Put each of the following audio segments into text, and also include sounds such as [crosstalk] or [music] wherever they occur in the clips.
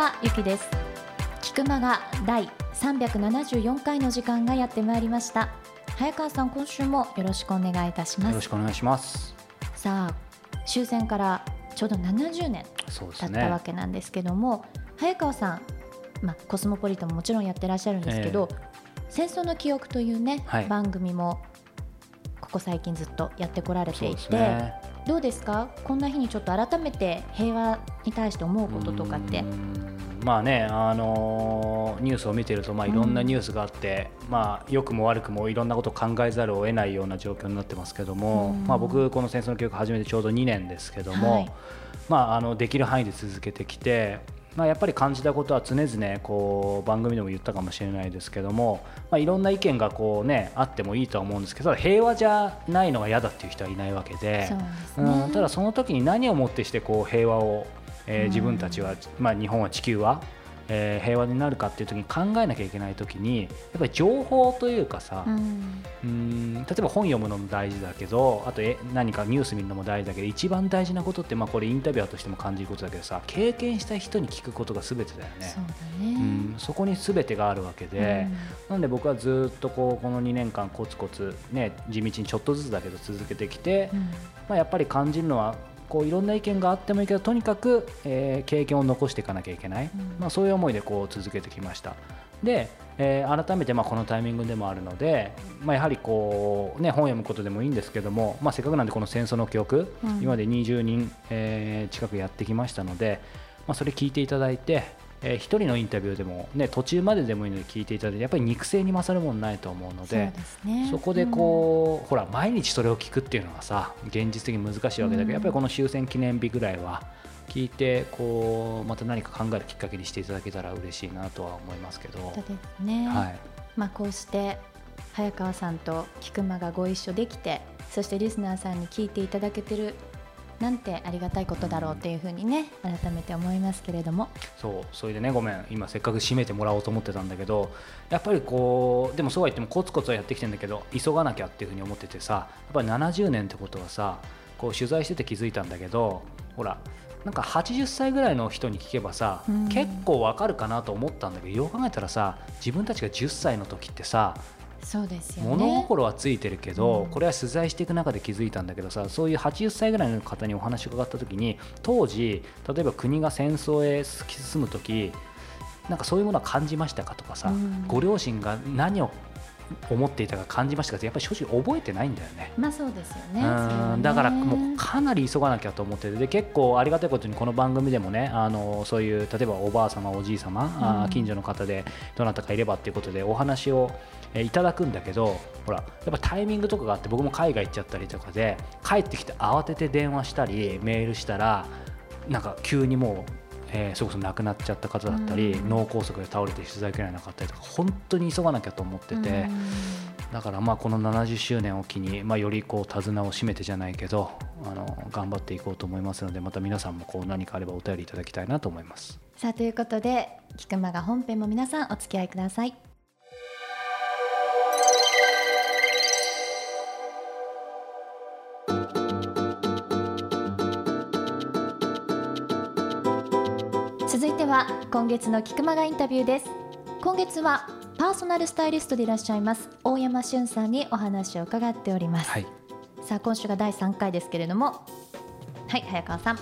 はゆきです。菊間が第374回の時間がやってまいりました。早川さん今週もよろしくお願いいたしまよろすしくお願いします。さあ終戦からちょうど70年経ったわね。けなんですけども、早川さん、まあ、コスモポリタンももちろんやってらっしゃるんですけど、戦争の記憶というね、はい番組もここ最近ずっとやってこられていて、ね。どうですか？こんな日にちょっと改めて平和に対して思うこととかって？まあね、あのーニュースを見てると、まあ、いろんなニュースがあって、まあ、良くも悪くもいろんなことを考えざるを得ないような状況になってますけども、うん。まあ、僕、この戦争の教育始めてちょうど2年ですけども、はい。まあ、あのできる範囲で続けてきて、まあ、やっぱり感じたことは常々こう番組でも言ったかもしれないですけども、まあ、いろんな意見がこう、ね、あってもいいとは思うんですけど平和じゃないのが嫌だっていう人はいないわけで。うね。ん、ただその時に何をもってしてこう平和を、えーうん。自分たちは、まあ、日本は地球は、えー平和になるかっていう時に考えなきゃいけない時にやっぱり情報というかさ、うん。うん例えば本読むのも大事だけどあとえ何かニュース見るのも大事だけど一番大事なことって、まあ、これインタビュアーとしても感じることだけどさ経験した人に聞くことが全てだよね。そうだうね、ん、そこに全てがあるわけで、なんで僕はずっとこうこの2年間コツコツ、ね、地道にちょっとずつだけど続けてきて、うん。まあ、やっぱり感じるのはこういろんな意見があってもいいけどとにかく、えー経験を残していかなきゃいけない、うん。まあ、そういう思いでこう続けてきました。で、えー改めてまあこのタイミングでもあるので、まあ、やはりこう、ね、本を読むことでもいいんですけども、まあ、せっかくなんでこの戦争の記憶、うん。今まで20人、えー近くやってきましたので、まあ、それ聞いていただいて、えー一人のインタビューでも、ね、途中まででもいいので聞いていただいてやっぱり肉声に勝るもんないと思うのそうで。ですね。そこでこう、ほら毎日それを聞くっていうのがさ現実的に難しいわけだけど、うん。やっぱりこの終戦記念日ぐらいは聞いてこうまた何か考えるきっかけにしていただけたら嬉しいなとは思いますけど、うんそうですね、はい、まあ、こうして早川さんと菊間がご一緒できてそしてリスナーさんに聞いていただけてるなんてありがたいことだろうというふうにね改めて思いますけれども。そうそれでねごめん今せっかく締めてもらおうと思ってたんだけどやっぱりこうでもそうは言ってもコツコツはやってきてんだけど急がなきゃっていうふうに思っててさやっぱり70年ってことはさこう取材してて気づいたんだけどほらなんか80歳ぐらいの人に聞けばさ、うん。結構わかるかなと思ったんだけどよく考えたらさ自分たちが10歳の時ってさそうですよね。物心はついてるけど、うん。これは取材していく中で気づいたんだけどさそういう80歳ぐらいの方にお話を伺った時に当時例えば国が戦争へ進む時なんかそういうものは感じましたかとかさ、うん。ご両親が何を思っていたか感じましたかってやっぱり正直覚えてないんだよね。まあそうですよね。うん。だからもううかなり急がなきゃと思っててで結構ありがたいことにこの番組でもねあのそういう例えばおばあ様おじい様、うん。近所の方でどなたかいればっていうことでお話を、えーいただくんだけどほらやっぱタイミングとかがあって僕も海外行っちゃったりとかで帰ってきて慌てて電話したりメールしたらなんか急にもう。えーそれこそ亡くなっちゃった方だったり、うん脳梗塞で倒れて取材受けられなかったりとか本当に急がなきゃと思ってて、だからまあこの70周年を機に、まあ、よりこう手綱を締めてじゃないけどあの頑張っていこうと思いますのでまた皆さんもこう何かあればお便りいただきたいなと思います。さあということで菊間が本編も皆さんお付き合いくださいは今月の菊間がインタビューです。今月はパーソナルスタイリストでいらっしゃいます大山俊さんにお話を伺っております、はい、さあ今週が第3回ですけれども。はい早川さん。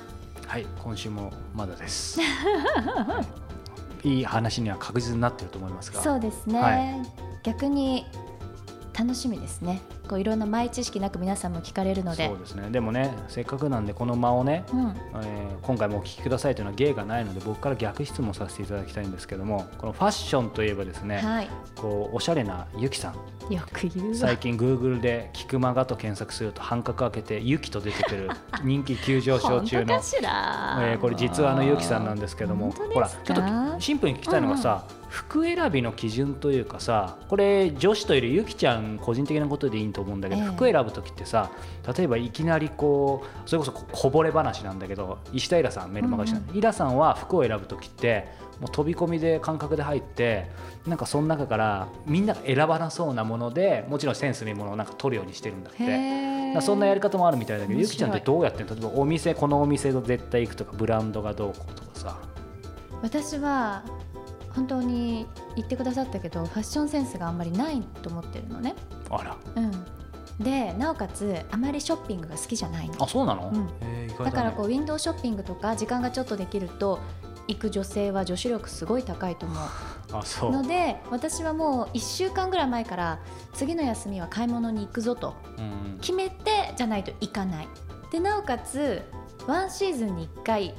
はい、今週もまだです。は [laughs] いいい話には確実になっていると思いますが。そうですね、はい。逆に楽しみですね。こういろんな前知識なく皆さんも聞かれるので。そうですね。でもねせっかくなんでこの間をね、うん、えー今回もお聞きくださいというのは芸がないので僕から逆質問させていただきたいんですけどもこのファッションといえばですね、はい。こうおしゃれなゆきさん。よく言うわ。最近 Google で「キクマガ」と検索すると半角開けて「ゆき」と出てくる [laughs] 人気急上昇中の本当かしら、えーこれ実はあのゆきさんなんですけどもほらちょっとシンプルに聞きたいのがさ、服選びの基準というかさこれ女子といるゆきちゃん個人的なことでいいと思うんだけど、ええ。服選ぶ時ってさ例えばいきなりこうそれこそこぼれ話なんだけど石田イラさんメルマガ師の、イラさんは服を選ぶ時ってもう飛び込みで感覚で入ってなんかその中からみんなが選ばなそうなものでもちろんセンスのいいものをなんか取るようにしてるんだって。そんなやり方もあるみたいだけどゆきちゃんってどうやって例えばお店このお店と絶対行くとかブランドがどうこうとかさ。私は本当に言ってくださったけどファッションセンスがあんまりないと思ってるのね。あら。うん、でなおかつあまりショッピングが好きじゃないの。あそうなの、うん。へー意外だからねこうウィンドウショッピングとか時間がちょっとできると行く女性は女子力すごい高いと思う。[laughs] あそう。ので私はもう1週間ぐらい前から次の休みは買い物に行くぞと。うん決めてじゃないと行かない。でなおかつワンシーズンに1回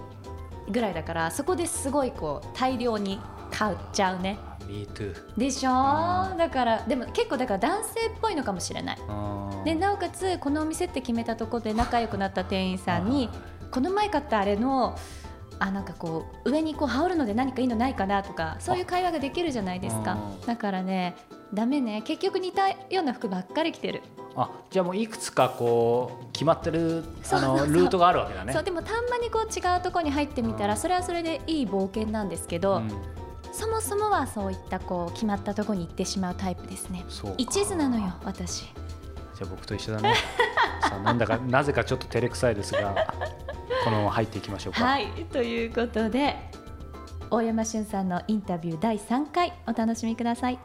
ぐらいだからそこですごいこう大量に買っちゃうね。Me too でしょ？うん。だからでも結構だから男性っぽいのかもしれない。うん。でなおかつこのお店って決めたところで仲良くなった店員さんにこの前買ったあれのあなんかこう上にこう羽織るので何かいいのないかなとかそういう会話ができるじゃないですか。うん。だからねダメね。結局似たような服ばっかり着てる、あじゃあもういくつかこう決まってるあのルートがあるわけだね。そう。でもたんまにこう違うところに入ってみたうん。らそれはそれでいい冒険なんですけど、うんそもそもはそういったこう決まったところに行ってしまうタイプですね。そうか。一途なのよ私。じゃあ僕と一緒だね。[laughs] さあなんだかなぜかちょっと照れくさいですが [laughs] このまま入っていきましょうか、はいということで大山俊さんのインタビュー第3回お楽しみください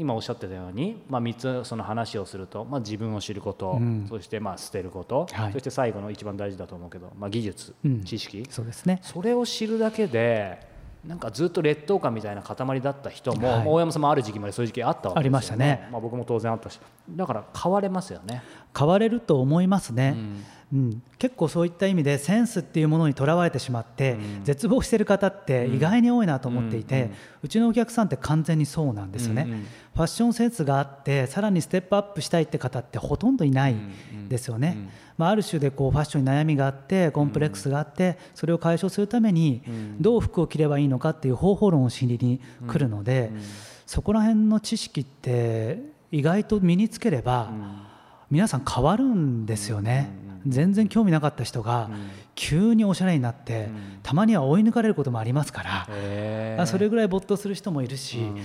今おっしゃってたように、まあ、3つその話をすると、まあ、自分を知ること、うん。そしてまあ捨てること、はい。そして最後の一番大事だと思うけど、まあ、技術、うん。知識。そうですね。それを知るだけでなんかずっと劣等感みたいな塊だった人も、はい。まあ大山さんもある時期までそういう時期あったわけですよ、ね、ありましたね。まあ、僕も当然あったし。だから変われますよね。変われると思いますね、うんうん、結構そういった意味でセンスっていうものにとらわれてしまって、うん。絶望してる方って意外に多いなと思っていて、ううんちのお客さんって完全にそうなんですよね、うんうんファッションセンスがあってさらにステップアップしたいって方ってほとんどいないですよね、まあ、ある種でこうファッションに悩みがあってコンプレックスがあってそれを解消するためにうん。どう服を着ればいいのかっていう方法論を知りに来るので、うんそこら辺の知識って意外と身につければ、皆さん変わるんですよね、全然興味なかった人が急におしゃれになって、うん。たまには追い抜かれることもありますから、それぐらい没頭する人もいるし、うん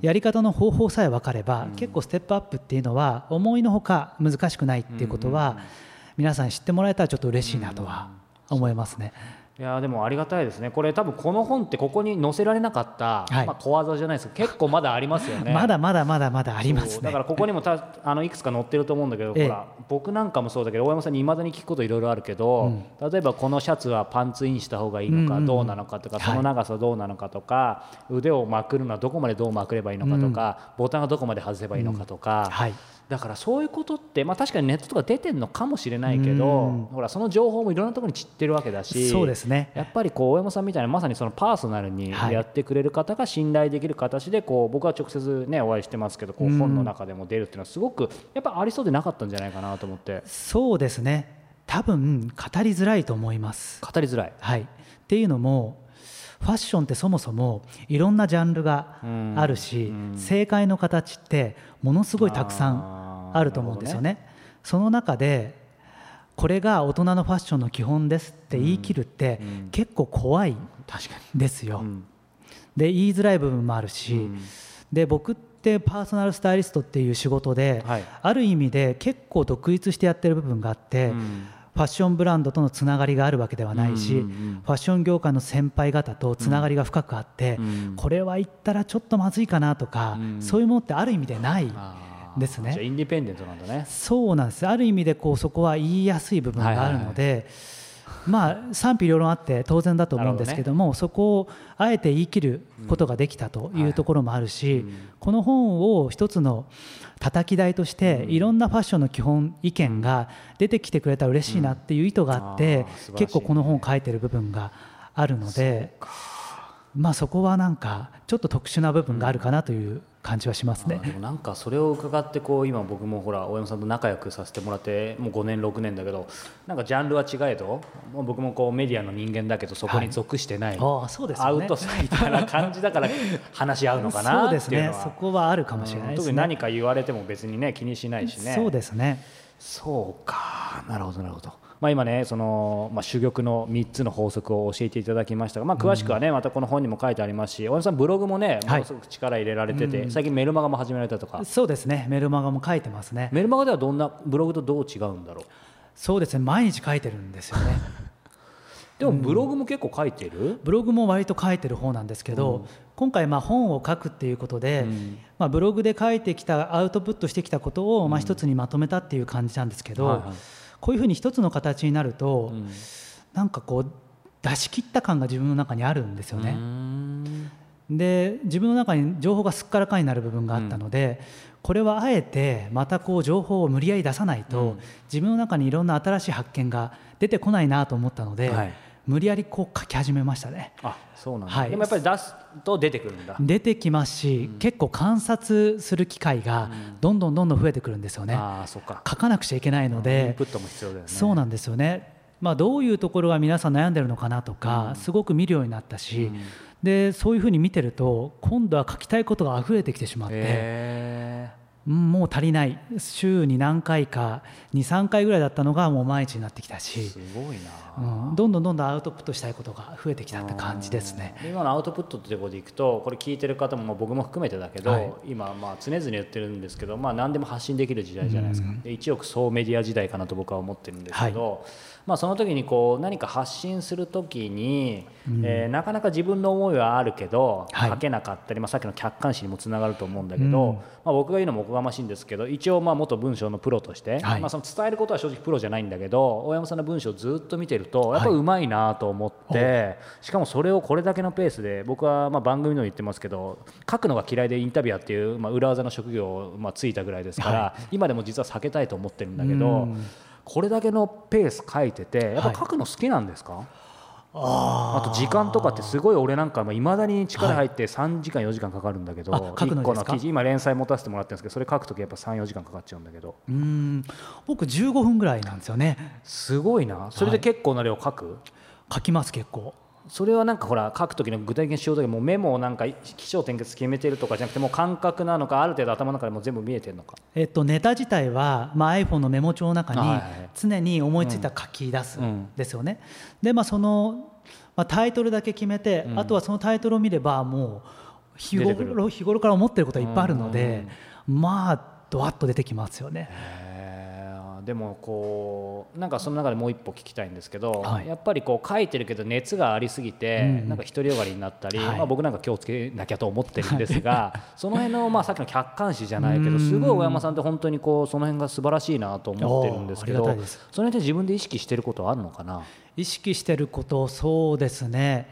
やり方の方法さえ分かれば、うん。結構ステップアップっていうのは思いのほか難しくないっていうことは、皆さん知ってもらえたらちょっと嬉しいなとは思いますね。いやーでもありがたいですね。これ多分この本ってここに載せられなかった、はい。まあ、小技じゃないですけど結構まだありますよね。[laughs] まだまだまだまだありますね。だからここにもたあのいくつか載ってると思うんだけど、ええ。ほら僕なんかもそうだけど大山さんにいまだに聞くこといろいろあるけど、例えばこのシャツはパンツインした方がいいのかうんうんどうなのかとか、はい。その長さどうなのかとか、腕をまくるのはどこまでどうまくればいいのかとか、ボタンがどこまで外せばいいのかとか、はいだからそういうことって、まあ、確かにネットとか出てるのかもしれないけど、うん。ほらその情報もいろんなところに散ってるわけだしそうですね。やっぱりこう大山さんみたいなまさにそのパーソナルにはい。やってくれる方が信頼できる形でこう僕は直接、ね、お会いしてますけどこううん。本の中でも出るっていうのはすごくやっぱありそうでなかったんじゃないかなと思って。そうですね。多分語りづらいと思います。語りづらい。はい、っていうのもファッションってそもそもいろんなジャンルがあるし、うん。正解の形ってものすごいたくさんあると思うんですよね。その中でこれが大人のファッションの基本ですって言い切るってうん。結構怖いですよ。で言いづらい部分もあるし、うん。で僕ってパーソナルスタイリストっていう仕事で、はい。ある意味で結構独立してやってる部分があって、うん。ファッションブランドとのつながりがあるわけではないし、ファッション業界の先輩方とつながりが深くあって、うん。これは言ったらちょっとまずいかなとか、うん。そういうものってある意味でないですね。じゃあインディペンデントなんだね。そうなんです。ある意味でこうそこは言いやすい部分があるので、まあ賛否両論あって当然だと思うんですけどもそこをあえて言い切ることができたというところもあるし、この本を一つの叩き台としていろんなファッションの基本意見が出てきてくれたら嬉しいなっていう意図があってうんあー素晴らしい結構この本を書いてる部分があるのでまあそこはなんかちょっと特殊な部分があるかなという感じはしますね。でもなんかそれを伺ってこう今僕もほら大山さんと仲良くさせてもらってもう5年6年だけどなんかジャンルは違えどもう僕もこうメディアの人間だけどそこに属してない、ああそうですね。ウトサイダーな感じだから話し合うのかなそうですっていうのは。ね。そこはあるかもしれないですね。特に何か言われても別にね気にしないしね。そうですね。そうか。なるほどなるほど、まあ、今ねその、まあ、珠玉の3つの法則を教えていただきましたが、まあ、詳しくはね、またこの本にも書いてありますし大山さんブログもねもはい。のすごく力入れられてて、最近メルマガも始められたとか。そうですね。メルマガも書いてますね。メルマガではどんなブログとどう違うんだろう？そうですね。毎日書いてるんですよね。[laughs] でもブログも結構書いてる、ブログも割と書いてる方なんですけど、今回まあ本を書くっていうことで、ん。まあブログで書いてきたアウトプットしてきたことをまあ一つにまとめたっていう感じなんですけど、はいはいこういうふうに一つの形になると、うん。なんかこう出し切った感が自分の中にあるんですよね。ん。で自分の中に情報がすっからかになる部分があったので、これはあえてまたこう情報を無理やり出さないと、うん。自分の中にいろんな新しい発見が出てこないなと思ったので、はい無理やりこう書き始めましたね。あそうなんだ、はい。でもやっぱり出すと出てくるんだ、出てきますし、結構観察する機会がどんどんどんどん増えてくるんですよね。ああそっか。書かなくちゃいけないのインでプットも必要だよね。そうなんですよね。まあ、どういうところが皆さん悩んでるのかなとか、すごく見るようになったし、でそういうふうに見てると今度は書きたいことが溢れてきてしまって、もう足りない。週に何回か23回ぐらいだったのがもう毎日になってきたえし。す、ごいな、うん、どんどんどんどんアウトプットしたいことが増えてきたって感じですね。で今のアウトプットってところでいくとこれ聞いてる方もまあ僕も含めてだけど、はい。今まあ常々言ってるんですけど、まあ、何でも発信できる時代じゃないですか、で一億総メディア時代かなと僕は思ってるんですけど、まあ、その時にこう何か発信する時に、えーなかなか自分の思いはあるけど、はい。書けなかったり、まあ、さっきの客観視にもつながると思うんだけど、うん。まあ、僕が言うのもおこがましいんですけど一応まあ元文章のプロとして、はい。まあ、その伝えることは正直プロじゃないんだけど大山さんの文章をずっと見てるとやっぱりうまいなと思って、しかもそれをこれだけのペースで僕はまあ番組の言ってますけど書くのが嫌いでインタビュアーっていう、まあ、裏技の職業をまあついたぐらいですから、今でも実は避けたいと思ってるんだけどうん。これだけのペース書いててやっぱはい。書くの好きなんですか、ああと時間とかってすごい俺なんかいまだに力入って3時間4時間かかるんだけど、あ書くの1個の記事今連載持たせてもらってるんですけどそれ書くときやっぱ34時間かかっちゃうんだけど。うん僕15分ぐらいなんですよね。すごいな。それで結構な量書く、書きます結構。それはなんかほら書く時の具体的にしようときもうメモをなんか起承転結決めてるとかじゃなくてもう感覚なのかある程度頭の中でもう全部見えてるのか？えっと、ネタ自体は、まあ、iPhone のメモ帳の中にはいはい常に思いついたら書き出すうん。んですよね。で、まあ、その、まあ、タイトルだけ決めて、あとはそのタイトルを見ればもう日頃日頃から思ってることはいっぱいあるので、まあドワッと出てきますよね。でもこうなんかその中でもう一歩聞きたいんですけど、はい。やっぱりこう書いてるけど熱がありすぎて、うんなんか独りよがりになったり、はい。まあ、僕なんか気をつけなきゃと思ってるんですが [laughs] その辺の、まあ、さっきの客観視じゃないけうん。どすごい大山さんって本当にこうその辺が素晴らしいなと思ってるんですけどその辺で自分で意識してることはあるのかな？意識してることそうですね。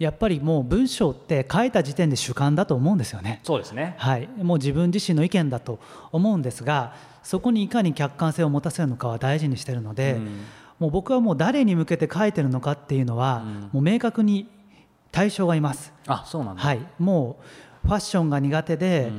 やっぱりもう文章って書いた時点で主観だと思うんですよね。そうですね。はい、もう自分自身の意見だと思うんですがそこにいかに客観性を持たせるのかは大事にしてるので、うん。もう僕はもう誰に向けて書いてるのかっていうのは、もう明確に対象がいます、あそうなんだ、はい、もうファッションが苦手で、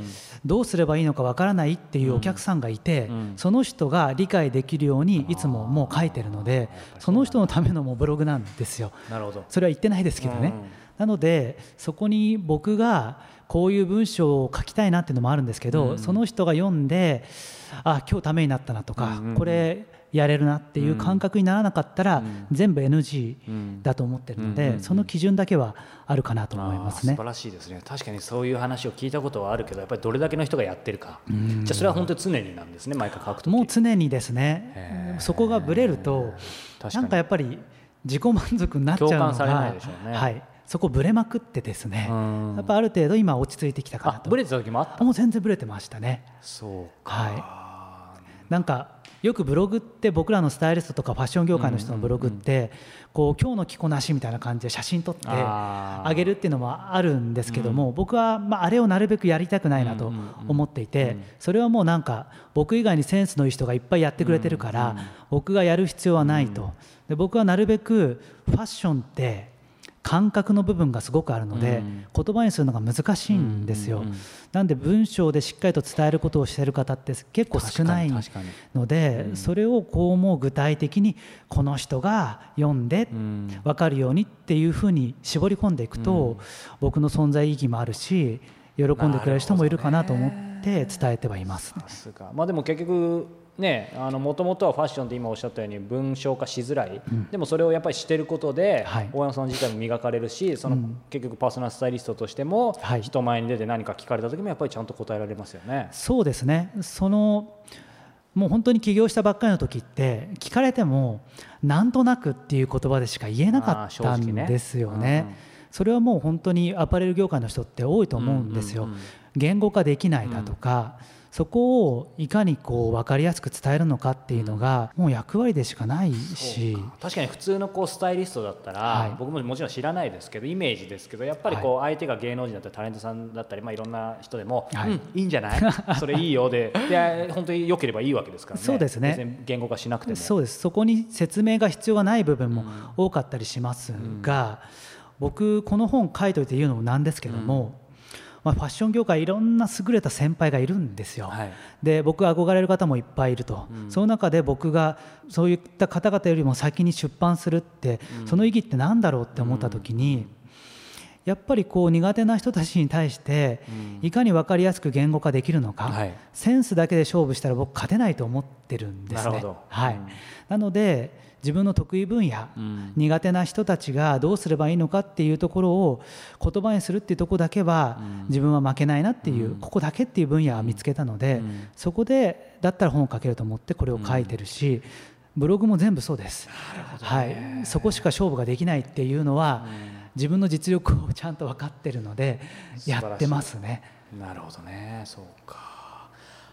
どうすればいいのかわからないっていうお客さんがいて、うん。その人が理解できるようにいつももう書いてるのでその人のためのもうブログなんですよ。なるほど。それは言ってないですけどね、うんなのでそこに僕がこういう文章を書きたいなっていうのもあるんですけど、その人が読んであ今日ためになったなとか、これやれるなっていう感覚にならなかったら、全部 NG うん。だと思ってるので、その基準だけはあるかなと思いますね。素晴。らしいですね。確かにそういう話を聞いたことはあるけどやっぱりどれだけの人がやってるか。じゃあそれは本当に常になんですね毎回書くともう常にですへねー。そこがぶれるとなんかやっぱり自己満足になっちゃうの共感されないがでしょうね。はい、そこぶれまくってですね。うん。やっぱある程度今落ち着いてきたかなと。あブレてた時もあった。あもう全然ブレてましたね。そうか、はい、なんかよくブログって僕らのスタイリストとかファッション業界の人のブログってこう今日の着こなしみたいな感じで写真撮ってあげるっていうのもあるんですけども僕はまああれをなるべくやりたくないなと思っていてそれはもうなんか僕以外にセンスのいい人がいっぱいやってくれてるから僕がやる必要はないと。で僕はなるべくファッションって感覚の部分がすごくあるので、うん。言葉にするのが難しいんですよ、うんうんうんなんで文章でしっかりと伝えることをしている方って結構少ないので、うん。それをこうもう具体的にこの人が読んで分かるようにっていうふうに絞り込んでいくと、うん。僕の存在意義もあるし喜んでくれる人もいるかなと思って伝えてはいます。さすが。まあでも結局ねもともとはファッションって今おっしゃったように文章化しづらい、でもそれをやっぱりしてることで、はい。大山さん自体も磨かれるしその、うん結局パーソナルスタイリストとしても、はい。人前に出て何か聞かれた時もやっぱりちゃんと答えられますよね。そうですね。そのもう本当に起業したばっかりの時って聞かれてもなんとなくっていう言葉でしか言えなかったんですよね。それはもう本当にアパレル業界の人って多いと思うんですよ。うんうんうん言語化できないだとか、そこをいかにこう分かりやすく伝えるのかっていうのがもう役割でしかないし、確かに普通のこうスタイリストだったら、はい。僕ももちろん知らないですけどイメージですけどやっぱりこう相手が芸能人だったりタレントさんだったり、まあ、いろんな人でも、はい。うんいいんじゃない？[laughs] それいいよで。で本当に良ければいいわけですからね。そうですね。言語化しなくても。そうです。そこに説明が必要がない部分も多かったりしますが、僕この本書いといて言うのもなんですけども、まあ、ファッション業界いろんな優れた先輩がいるんですよ。はい。で僕憧れる方もいっぱいいると、その中で僕がそういった方々よりも先に出版するって、その意義って何だろうって思った時に、やっぱりこう苦手な人たちに対していかに分かりやすく言語化できるのか、はい。センスだけで勝負したら僕勝てないと思ってるんですね。なるほど。はい。うん。なので自分の得意分野、うん。苦手な人たちがどうすればいいのかっていうところを言葉にするっていうところだけは自分は負けないなっていう、ここだけっていう分野は見つけたので、ん。そこでだったら本を書けると思ってこれを書いてるし、ブログも全部そうです、はい、そこしか勝負ができないっていうのは、自分の実力をちゃんと分かってるのでやってますね。なるほどね。そうか。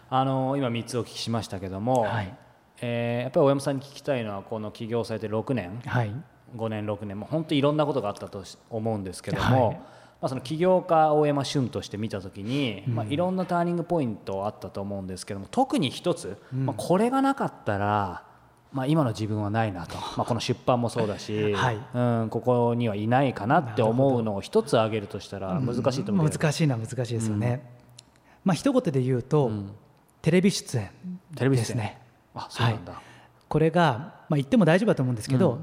あの今3つお聞きしましたけども、はいえーやっぱり大山さんに聞きたいのはこの起業されて6年。はい。5年6年。もう本当にいろんなことがあったとし思うんですけども、はい。まあ、その起業家大山俊として見た時に、まあ、いろんなターニングポイントあったと思うんですけども特に一つ、まあ、これがなかったら、まあ、今の自分はないなと、[laughs] まあ、この出版もそうだし、はい。うん、ここにはいないかなって思うのを一つ挙げるとしたら難しいと思うけど、難しいのは難しいですよね。まあ一言で言うと、ん。テレビ出演テレビ出演。ですね。あそうなんだ、これが、まあ、言っても大丈夫だと思うんですけど、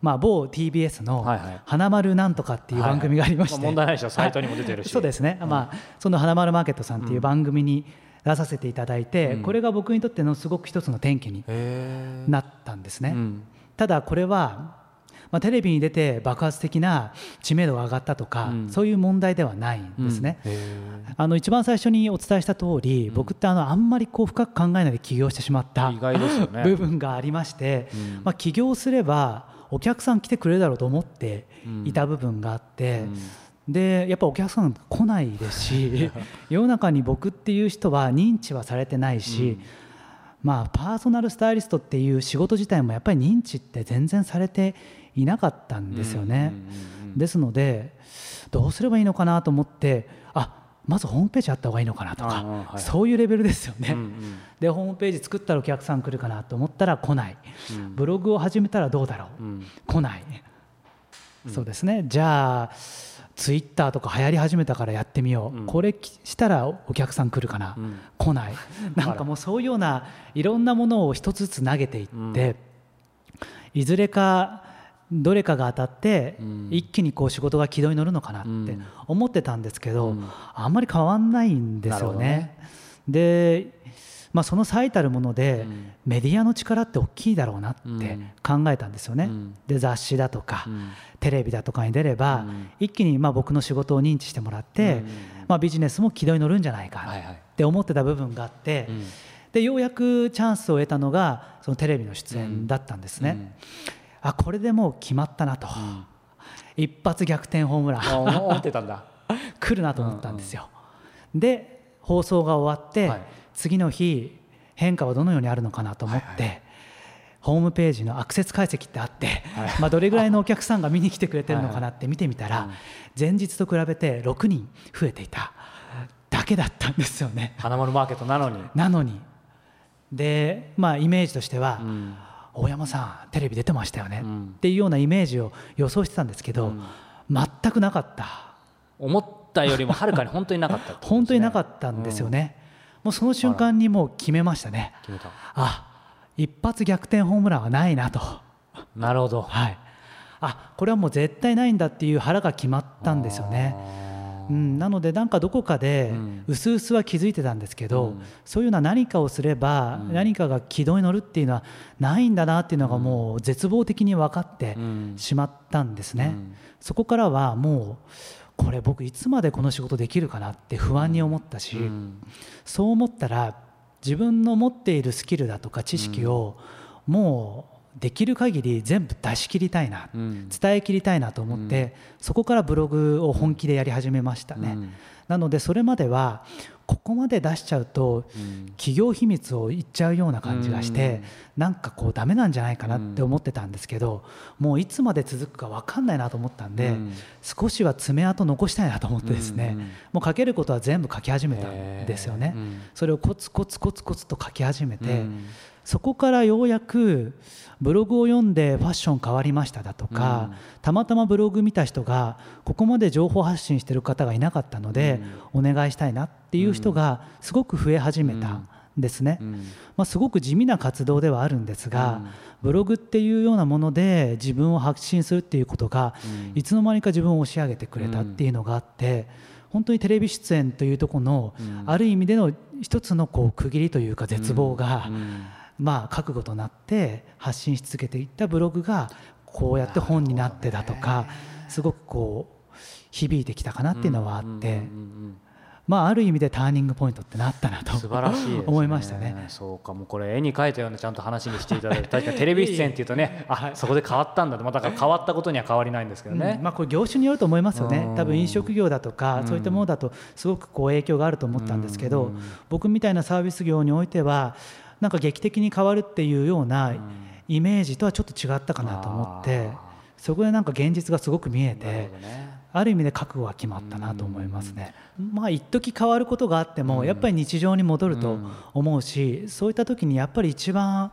まあ、某 TBS のはいはい「花丸なんとか」っていう番組がありまして、はいはいまあ問題ないでしょ。サイトにも出てるし。そうですね、まあ、その「花丸マーケット」さんっていう番組に出させていただいて、これが僕にとってのすごく一つの転機にへなったんですね。うん。ただこれは、まあ、テレビに出て爆発的な知名度が上がったとか、うん。そういう問題ではないんですね。へあの一番最初にお伝えした通り、僕ってあのあんまりこう深く考えないで起業してしまったね。部分がありまして、うん。まあ、起業すればお客さん来てくれるだろうと思っていた部分があって、でやっぱお客さん来ないですし [laughs] 世の中に僕っていう人は認知はされてないし、まあ、パーソナルスタイリストっていう仕事自体もやっぱり認知って全然されていなかったんですよね。ですのでどうすればいいのかなと思ってあまずホームページあった方がいいのかなとか、はいはい。そういうレベルですよね。うんうん。でホームページ作ったらお客さん来るかなと思ったら来ない、ブログを始めたらどうだろう、うん。来ない、そうですね。じゃあツイッターとか流行り始めたからやってみよう、これしたらお客さん来るかな、ん。来ない。[laughs] なんかもうそういうようないろんなものを一つずつ投げていって、いずれかどれかが当たって、一気にこう仕事が軌道に乗るのかなってうん。思ってたんですけど、あんまり変わんないんですよね。で、まあ、その最たるもので、メディアの力って大きいだろうなって考えたんですよね。うん。で雑誌だとか、ん。テレビだとかに出れば、うん。一気にまあ僕の仕事を認知してもらって、まあ、ビジネスも軌道に乗るんじゃないかって思ってた部分があって、ん。でようやくチャンスを得たのがそのテレビの出演だったんですね。うんあこれでもう決まったなと、一発逆転ホームラン。あ思ってたんだ。[laughs] 来るなと思ったんですよ。で放送が終わって、はい。次の日変化はどのようにあるのかなと思って、ホームページのアクセス解析ってあって、[laughs] まあ、どれぐらいのお客さんが見に来てくれてるのかなって見てみたら、前日と比べて6人増えていただけだったんですよね。[laughs] 花丸マーケットなのに。なのに。で、まあ、イメージとしては、ん大山さんテレビ出てましたよね、ん。っていうようなイメージを予想してたんですけど、全くなかった。思ったよりもはるかに本当になかった、ね、[laughs] 本当になかったんですよね、うん、もうその瞬間にもう決めましたね。あ一発逆転ホームランはないなと。なるほど、はい、あこれはもう絶対ないんだっていう腹が決まったんですよね。うん、なのでなんかどこかでうすうすは気づいてたんですけど、うん、そういうような何かをすれば何かが軌道に乗るっていうのはないんだなっていうのがもう絶望的に分かってしまったんですね。そこからはもうこれ僕いつまでこの仕事できるかなって不安に思ったし、そう思ったら自分の持っているスキルだとか知識をもうできる限り全部出し切りたいな、うん、伝えきりたいなと思って、うん、そこからブログを本気でやり始めましたね、うん、なのでそれまではここまで出しちゃうと企業秘密を言っちゃうような感じがして、なんかこうダメなんじゃないかなって思ってたんですけどもういつまで続くか分かんないなと思ったんで、少しは爪痕残したいなと思ってですね、もう書けることは全部書き始めたんですよね。それをコツコツコツコツと書き始めて、そこからようやくブログを読んでファッション変わりましただとか、うん、たまたまブログ見た人がここまで情報発信してる方がいなかったので、お願いしたいなっていう人がすごく増え始めたんですね、まあ、すごく地味な活動ではあるんですが、ブログっていうようなもので自分を発信するっていうことが、いつの間にか自分を押し上げてくれたっていうのがあって。本当にテレビ出演というところの、ある意味での一つのこう区切りというか絶望が、まあ、覚悟となって発信し続けていったブログがこうやって本になってだとかすごくこう響いてきたかなっていうのはあって。まあ、ある意味でターニングポイントってなったなと素晴らしい、ね、思いましたね。そうかもうこれ絵に描いたようなちゃんと話にしていただいて確かにテレビ出演っていうとねあ、[laughs] はい、そこで変わったんだと、まあ、だから変わったことには変わりないんですけどね、うん、まあ、これ業種によると思いますよね。多分飲食業だとかそういったものだとすごくこう影響があると思ったんですけど僕みたいなサービス業においてはなんか劇的に変わるっていうようなイメージとはちょっと違ったかなと思ってそこでなんか現実がすごく見えてある意味で覚悟は決まったなと思いますね。まあ一時変わることがあってもやっぱり日常に戻ると思うしそういった時にやっぱり一番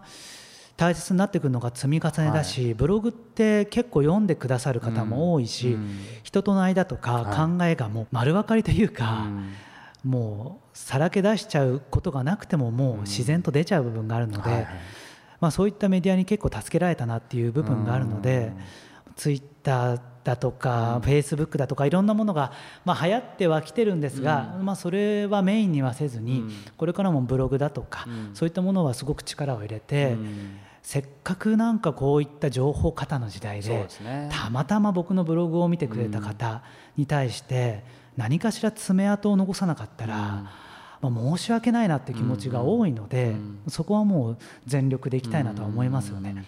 大切になってくるのが積み重ねだし、ブログって結構読んでくださる方も多いし、人との間とか考えがもう丸分かりというか、もうさらけ出しちゃうことがなくてももう自然と出ちゃう部分があるので、まあ、そういったメディアに結構助けられたなっていう部分があるので、ツイッターだとか、フェイスブックだとかいろんなものが、まあ、流行ってはきてるんですが、まあ、それはメインにはせずに、これからもブログだとか、そういったものはすごく力を入れて。せっかくなんかこういった情報過多の時代でたまたま僕のブログを見てくれた方に対して何かしら爪痕を残さなかったら、まあ、申し訳ないなって気持ちが多いので、そこはもう全力でいきたいなとは思いますよね。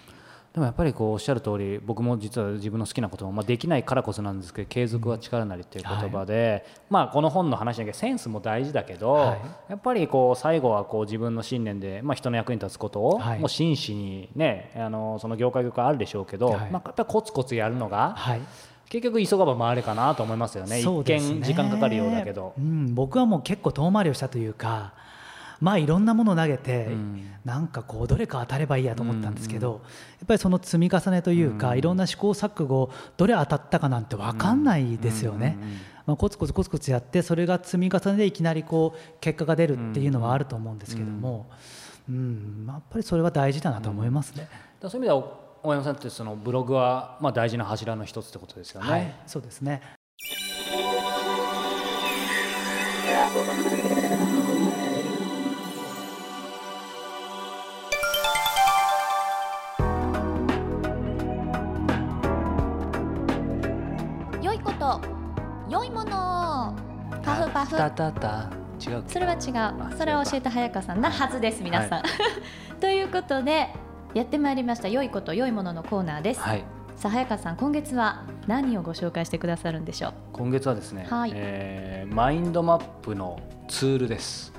でもやっぱりこうおっしゃる通り僕も実は自分の好きなことも、まあ、できないからこそなんですけど継続は力なりっていう言葉で、はい、まあ、この本の話だけどセンスも大事だけど、はい、やっぱりこう最後はこう自分の信念で、まあ、人の役に立つことを、もう真摯に、ね、あのその業界業界あるでしょうけど、まあ、やっぱりコツコツやるのが、結局急がば回れかなと思いますよね、ね、一見時間かかるようだけど、うん、僕はもう結構遠回りをしたというかまあいろんなものを投げて、うん、なんかこうどれか当たればいいやと思ったんですけど、うん。うん、やっぱりその積み重ねというか、うん、いろんな試行錯誤どれ当たったかなんて分かんないですよね。まあ、コツコツコツコツやってそれが積み重ねでいきなりこう結果が出るっていうのはあると思うんですけども、うん。やっぱりそれは大事だなと思いますね。そういう意味では大山さんってそのブログはまあ大事な柱の一つってことですよね。はい、そうですね。良いこと良いもの。パフパフ。たたた違うそれは違う。それを教えた早川さんなはずです皆さん、はい、[laughs] ということでやってまいりました良いこと良いもののコーナーです、はい、さあ早川さん今月は何をご紹介してくださるんでしょう？今月はですね、はい。えー、マインドマップのツールです。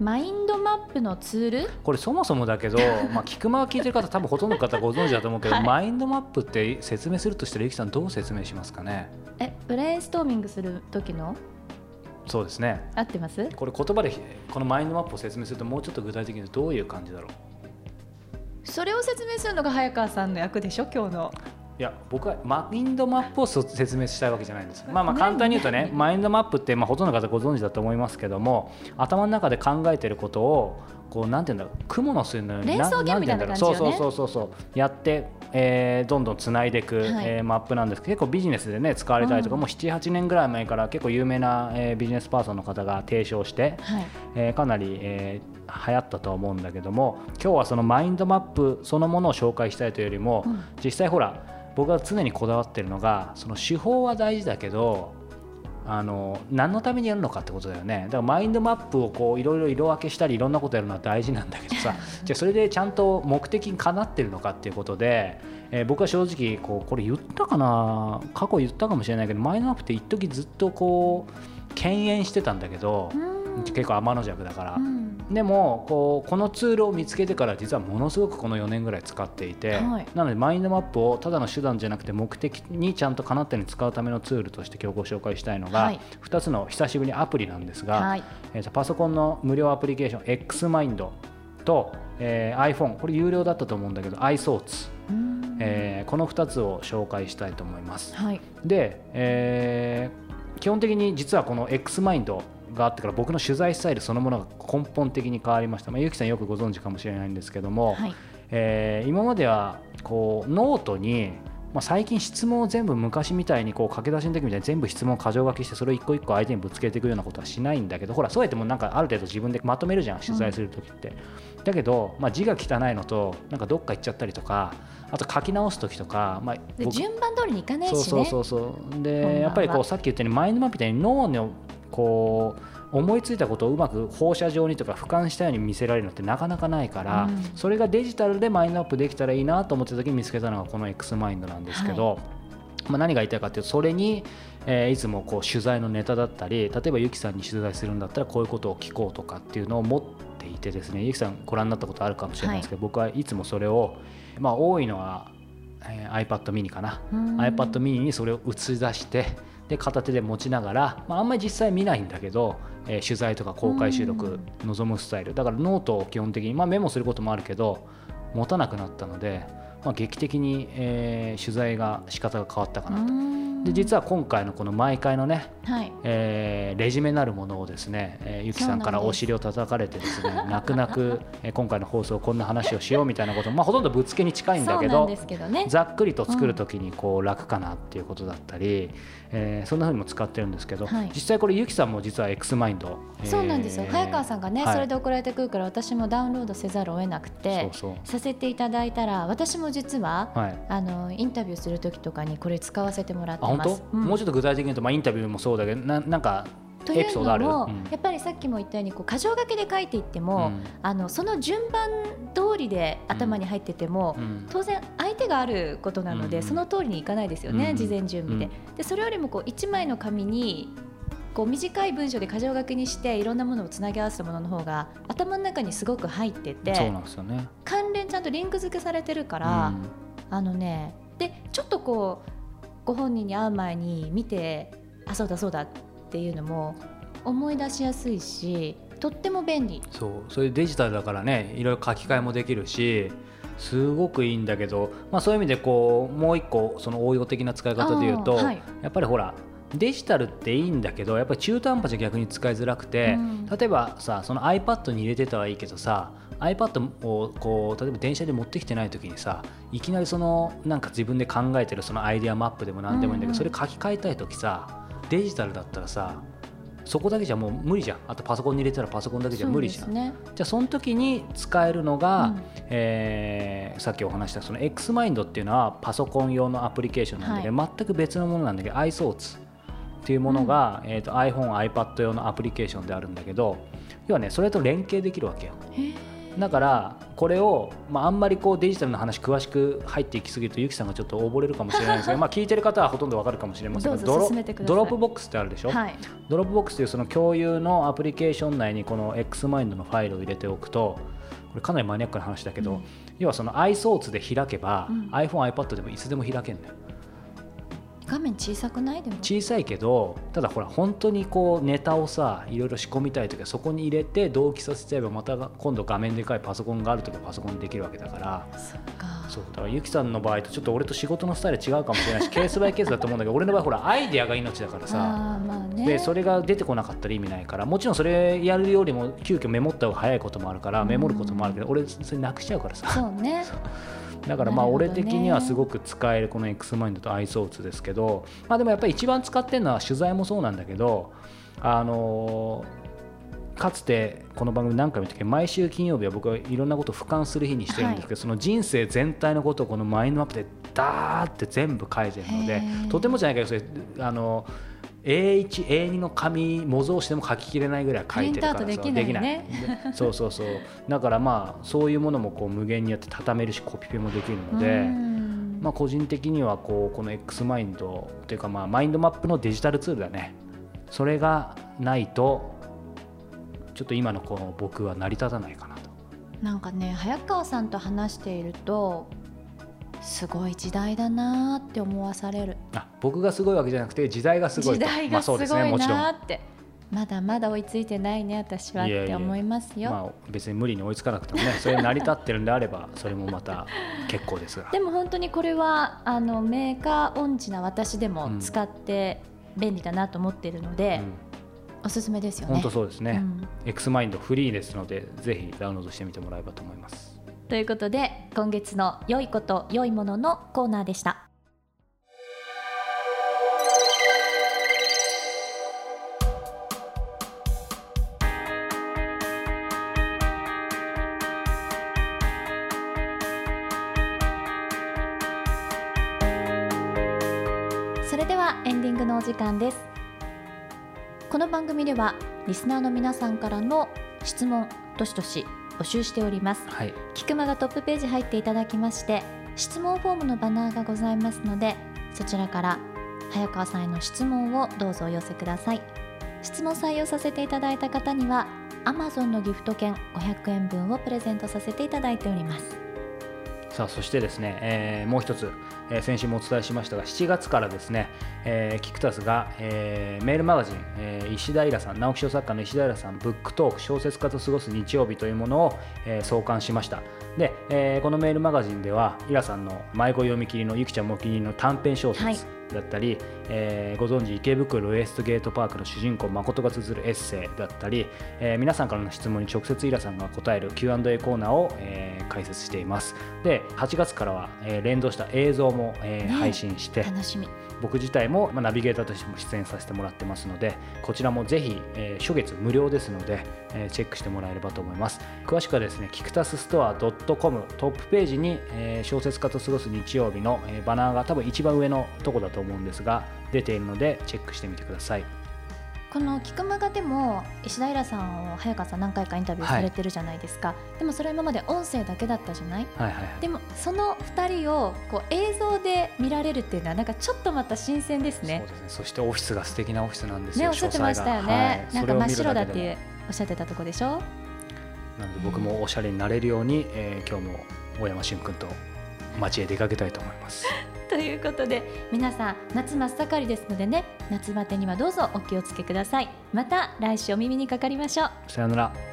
マインドマップのツール？これそもそもだけど、[laughs] まあ、菊間が聞いてる方多分ほとんどの方ご存知だと思うけど、はい、マインドマップって説明するとしたらゆきさんどう説明しますかね？えブレインストーミングする時の？そうですね。合ってます？これ言葉でこのマインドマップを説明するともうちょっと具体的にどういう感じだろう？それを説明するのが早川さんの役でしょ？今日の。いや僕はマインドマップを説明したいわけじゃないんですまあまあ簡単に言うとねマインドマップってまあほとんどの方ご存知だと思いますけども頭の中で考えてることをこうなんていうんだろう雲の巣のように連想ゲームみたいな感じよね。そうそうそうそうやってえー、どんどんつないでいく、はい、えー、マップなんですけど結構ビジネスでね使われたりとか、うん、もう78年ぐらい前から結構有名な、えー、ビジネスパーソンの方が提唱して、はい、えー、かなり、えー、流行ったと思うんだけども今日はそのマインドマップそのものを紹介したいというよりも、うん、実際ほら僕が常にこだわってるのがその手法は大事だけどあの何のためにやるのかってことだよね。だからマインドマップをこういろいろ色分けしたりいろんなことやるのは大事なんだけどさ。[laughs] じゃあそれでちゃんと目的にかなってるのかっていうことで、えー、僕は正直こうこれ言ったかな？過去言ったかもしれないけどマインドマップって一時ずっとこう敬遠してたんだけど結構天の弱だから。うんでもこうこのツールを見つけてから実はものすごくこの4年ぐらい使っていて、はい、なのでマインドマップをただの手段じゃなくて目的にちゃんとかなったように使うためのツールとして今日ご紹介したいのが、はい、2つの久しぶりにアプリなんですが、はい、えー、とパソコンの無料アプリケーション X マインドと、えー、iPhone これ有料だったと思うんだけど iThoughts えー、この2つを紹介したいと思います。はい、で、えー、基本的に実はこの X マインドがあってから僕の取材スタイルそのものが根本的に変わりました、まあ、ゆきさんよくご存知かもしれないんですけども、はい、えー、今まではこうノートにまあ、最近質問を全部昔みたいにこう駆け出しの時みたいに全部質問を箇条書きしてそれを一個一個相手にぶつけていくようなことはしないんだけどほらそうやってもなんかある程度自分でまとめるじゃん取材する時って、うん、だけど、まあ、字が汚いのとなんかどっか行っちゃったりとかあと書き直す時とか、まあ、順番通りにいかないし、ね、そうそうそうそう。でやっぱりこうさっき言ったようにマインドマップみたいに脳のこう思いついたことをうまく放射状にとか俯瞰したように見せられるのってなかなかないから、うん、それがデジタルでマインドアップできたらいいなと思ってた時に見つけたのがこの X マインドなんですけど、はい、まあ、何が言いたいかというとそれに、えー、いつもこう取材のネタだったり例えばゆきさんに取材するんだったらこういうことを聞こうとかっていうのを持っていてですねゆきさんご覧になったことあるかもしれないですけど、はい、僕はいつもそれを、まあ、多いのは、えー、iPad mini かな。iPad mini にそれを映し出してで片手で持ちながら、まあ、あんまり実際見ないんだけどえー、取材とか公開収録望むスタイル。だからノートを基本的に、まあ、メモすることもあるけど持たなくなったので、まあ、劇的に、えー、取材が仕方が変わったかなと。で実は今回のこの毎回のね、はい、えー、レジュメなるものをですね、えー、ゆきさんからお尻を叩かれてですね泣く泣く、えー、今回の放送こんな話をしようみたいなことまあ、ほとんどぶつけに近いんだけど、ね、ざっくりと作る時にこう楽かなっていうことだったり、うん、えー、そんなふうにも使ってるんですけど、はい、実際これゆきさんも実は X マインド、えー、そうなんですよ。早川さんがね、はい、それで送られてくるから私もダウンロードせざるを得なくてさせていただいたら私も実は、はい、あのインタビューする時とかにこれ使わせてもらってます。うん、もうちょっと具体的に言うと、まあ、インタビューもそうだけどななんかというのも、うん、やっぱりさっきも言ったようにこう箇条書きで書いていっても、うん、あのその順番通りで頭に入ってても、うん、当然相手があることなので、その通りにいかないですよね、事前準備で。でそれよりもこう1枚の紙にこう短い文章で箇条書きにしていろんなものをつなぎ合わせたものの方が頭の中にすごく入っててそうなんですよ、ね、関連ちゃんとリンク付けされてるから、あのねでちょっとこうご本人に会う前に見てあそうだそうだっていうのも思い出しやすいしとっても便利。そう。それデジタルだからねいろいろ書き換えもできるしすごくいいんだけど、まあ、そういう意味でこうもう一個その応用的な使い方でいうと、はい、やっぱりほらデジタルっていいんだけどやっぱり中途半端じゃ逆に使いづらくて、うん、例えばさその iPad に入れてたはいいけどさ iPad をこう例えば電車で持ってきてない時にさいきなりそのなんか自分で考えてるそのアイデアマップでも何でもいいんだけど、それ書き換えたい時さデジタルだったらさそこだけじゃもう無理じゃん。あとパソコンに入れたらパソコンだけじゃ無理じゃん、ね、じゃあその時に使えるのが、うん、えー、さっきお話したその X マインドっていうのはパソコン用のアプリケーションなんだけど、はい、全く別のものなんだけど iSorts っていうものが、うん、えーと、iPhone、iPad 用のアプリケーションであるんだけど要はねそれと連携できるわけよ。だからこれを、まあ、あんまりこうデジタルの話詳しく入っていきすぎるとゆきさんがちょっと溺れるかもしれないですけど [laughs] まあ聞いてる方はほとんどわかるかもしれませんけどドロDropbox ってあるでしょ、はい、 Dropbox というその共有のアプリケーション内にこの X マインドのファイルを入れておくとこれかなりマニアックな話だけど、うん、要はその iThoughts で開けば、うん、iPhone、iPad でもいつでも開けんだよ。画面小さくない？でも。小さいけどただほら本当にこうネタをさいろいろ仕込みたい時はそこに入れて同期させちゃえばまた今度画面でかいパソコンがある時はパソコンでできるわけだから。そうだからゆきさんの場合とちょっと俺と仕事のスタイル違うかもしれないしケースバイケースだと思うんだけど俺の場合ほらアイデアが命だからさ、まあね、でそれが出てこなかったら意味ないから。もちろんそれやるよりも急遽メモった方が早いこともあるからメモることもあるけど、俺それなくしちゃうからさ。そうねだからまあ俺的にはすごく使えるこの X マインドとアイソーツですけど、まあ、でもやっぱり一番使ってるのは取材もそうなんだけどあのかつてこの番組何回も言ったけど毎週金曜日は僕はいろんなことを俯瞰する日にしてるんですけど、はい、その人生全体のことをこのマインドマップでダーって全部書いてるのでとてもじゃないけどそれあの A1、A2 の紙模造しても書ききれないぐらい書いてるからできない、ね、そうそうそう。だからまあそういうものもこう無限にやって畳めるしコピペもできるので。まあ、個人的にはこうこの X マインドというかまあマインドマップのデジタルツールだね。それがないとちょっと今のこの僕は成り立たないかなと。なんかね早川さんと話しているとすごい時代だなって思わされる。あ僕がすごいわけじゃなくて時代がすごい時代がすごいなって、まだまだ追いついてないね私はって思いますよ。まあ、別に無理に追いつかなくてもね [laughs] それ成り立ってるんであればそれもまた結構ですが。でも本当にこれはあのメーカー音痴な私でも使って便利だなと思っているので、うん。おすすめですよね。本当そうですね、うん、X マインドフリーですのでぜひダウンロードしてみてもらえばと思いますということで今月の良いこと良いもののコーナーでした。それではエンディングのお時間です。この番組ではリスナーの皆さんからの質問どしどし募集しております、はい、キクマがトップページ入っていただきまして質問フォームのバナーがございますのでそちらから早川さんへの質問をどうぞお寄せください。質問採用させていただいた方には Amazon のギフト券500円分をプレゼントさせていただいております。さあそしてですね、えー、もう一つ、えー、先週もお伝えしましたが7月からですね、えー、キクタスが、えー、メールマガジン、えー、石田イラさん直木賞作家の石田イラさんブックトーク小説家と過ごす日曜日というものを、えー、創刊しました。で、えー、このメールマガジンではイラさんの迷子読み切りのゆきちゃんもお気に入りの短編小説、はい。だったり、えー、ご存知池袋ウエストゲートパークの主人公誠が綴るエッセイだったり、えー、皆さんからの質問に直接イラさんが答える Q&A コーナーを、えー、解説しています。で8月からは、えー、連動した映像も、えー、ね、配信して楽しみ僕自体も、ま、ナビゲーターとしても出演させてもらってますのでこちらもぜひ、え、初月無料ですので、え、チェックしてもらえればと思います。詳しくはですねキクタスストア .com トップページに、え、小説家と過ごす日曜日の、え、バナーが多分一番上のとこだと思うんですが出ているのでチェックしてみてください。この「菊間が」でも石平さんを早川さん何回かインタビューされてるじゃないですか、はい、でもそれ今まで音声だけだったじゃない、はいはいはい、でもその2人をこう映像で見られるっていうのはなんかちょっとまた新鮮ですね。そうですね。そしてオフィスが素敵なオフィスなんですよねおっしゃってましたよね、はい、なんか真っ白だっておっしゃってたとこでしょ？なので僕もおしゃれになれるように、えー、今日も大山俊君と街へ出かけたいと思いますということで皆さん夏真っ盛りですのでね夏バテにはどうぞお気をつけください。また来週お耳にかかりましょう。さようなら。